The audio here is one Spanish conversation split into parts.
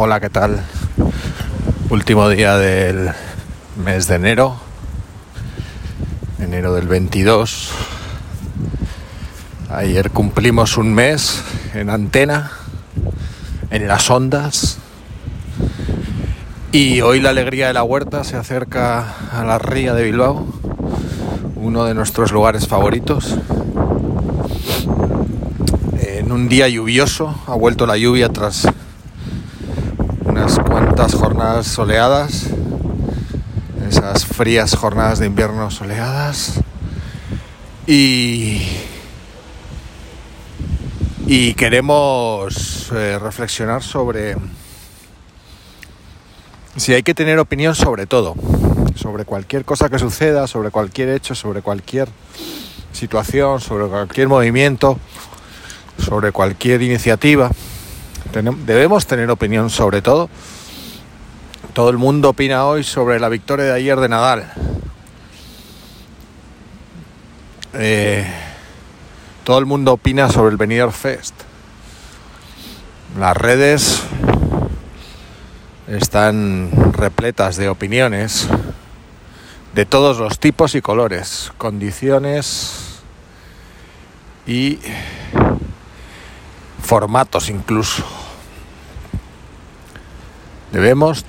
Hola, ¿qué tal? Último día del mes de enero, enero del 22. Ayer cumplimos un mes en antena, en las ondas. Y hoy la alegría de la huerta se acerca a la ría de Bilbao, uno de nuestros lugares favoritos. En un día lluvioso, ha vuelto la lluvia tras unas cuantas jornadas soleadas, esas frías jornadas de invierno soleadas y, y queremos eh, reflexionar sobre si hay que tener opinión sobre todo, sobre cualquier cosa que suceda, sobre cualquier hecho, sobre cualquier situación, sobre cualquier movimiento, sobre cualquier iniciativa debemos tener opinión sobre todo. Todo el mundo opina hoy sobre la victoria de ayer de Nadal. Eh, todo el mundo opina sobre el Benidorm Fest. Las redes están repletas de opiniones de todos los tipos y colores, condiciones y formatos incluso. Debemos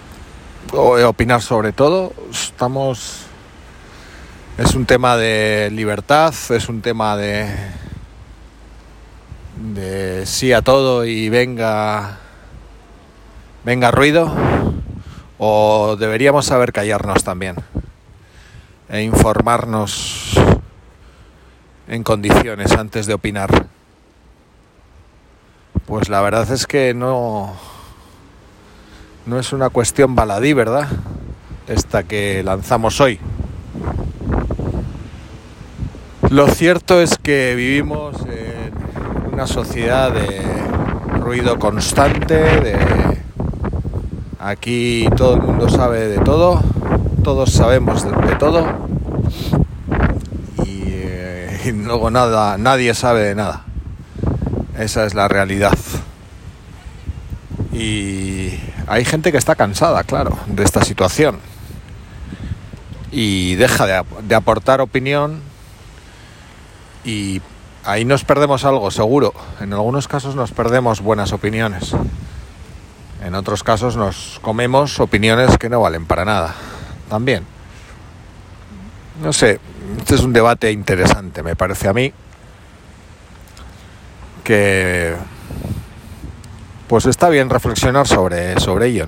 opinar sobre todo. Estamos. Es un tema de libertad, es un tema de. de sí a todo y venga. venga ruido. O deberíamos saber callarnos también. E informarnos en condiciones antes de opinar. Pues la verdad es que no no es una cuestión baladí, ¿verdad? Esta que lanzamos hoy. Lo cierto es que vivimos en una sociedad de ruido constante, de aquí todo el mundo sabe de todo, todos sabemos de, todo y, eh, y luego nada, nadie sabe de nada. Esa es la realidad. Y hay gente que está cansada, claro, de esta situación y deja de, aportar opinión y ahí nos perdemos algo, seguro. En algunos casos nos perdemos buenas opiniones. En otros casos nos comemos opiniones que no valen para nada. También. No sé, este es un debate interesante, me parece a mí. Que pues está bien reflexionar sobre, sobre ello.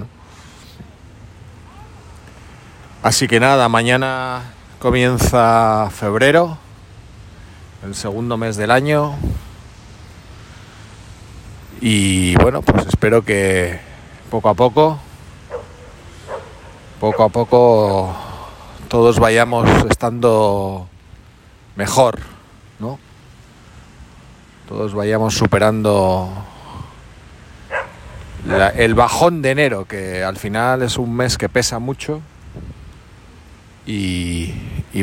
Así que nada, mañana comienza febrero, el segundo mes del año. Y bueno, pues espero que poco a poco, poco a poco todos vayamos estando mejor, ¿no? Todos vayamos superando el bajón de enero, que al final es un mes que pesa mucho. Y,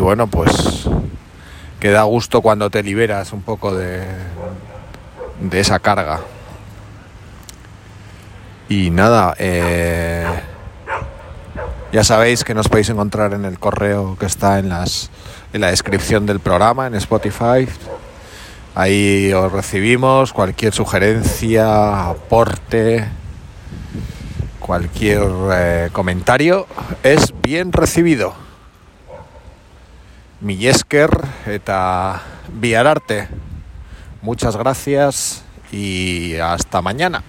bueno, pues que da gusto cuando te liberas un poco de, de esa carga. Y nada, eh, ya sabéis que nos podéis encontrar en el correo que está en, las, en la descripción del programa, en Spotify. Ahí os recibimos cualquier sugerencia, aporte, Cualquier eh, comentario es bien recibido. Millesker eta Viararte. Muchas gracias y hasta mañana.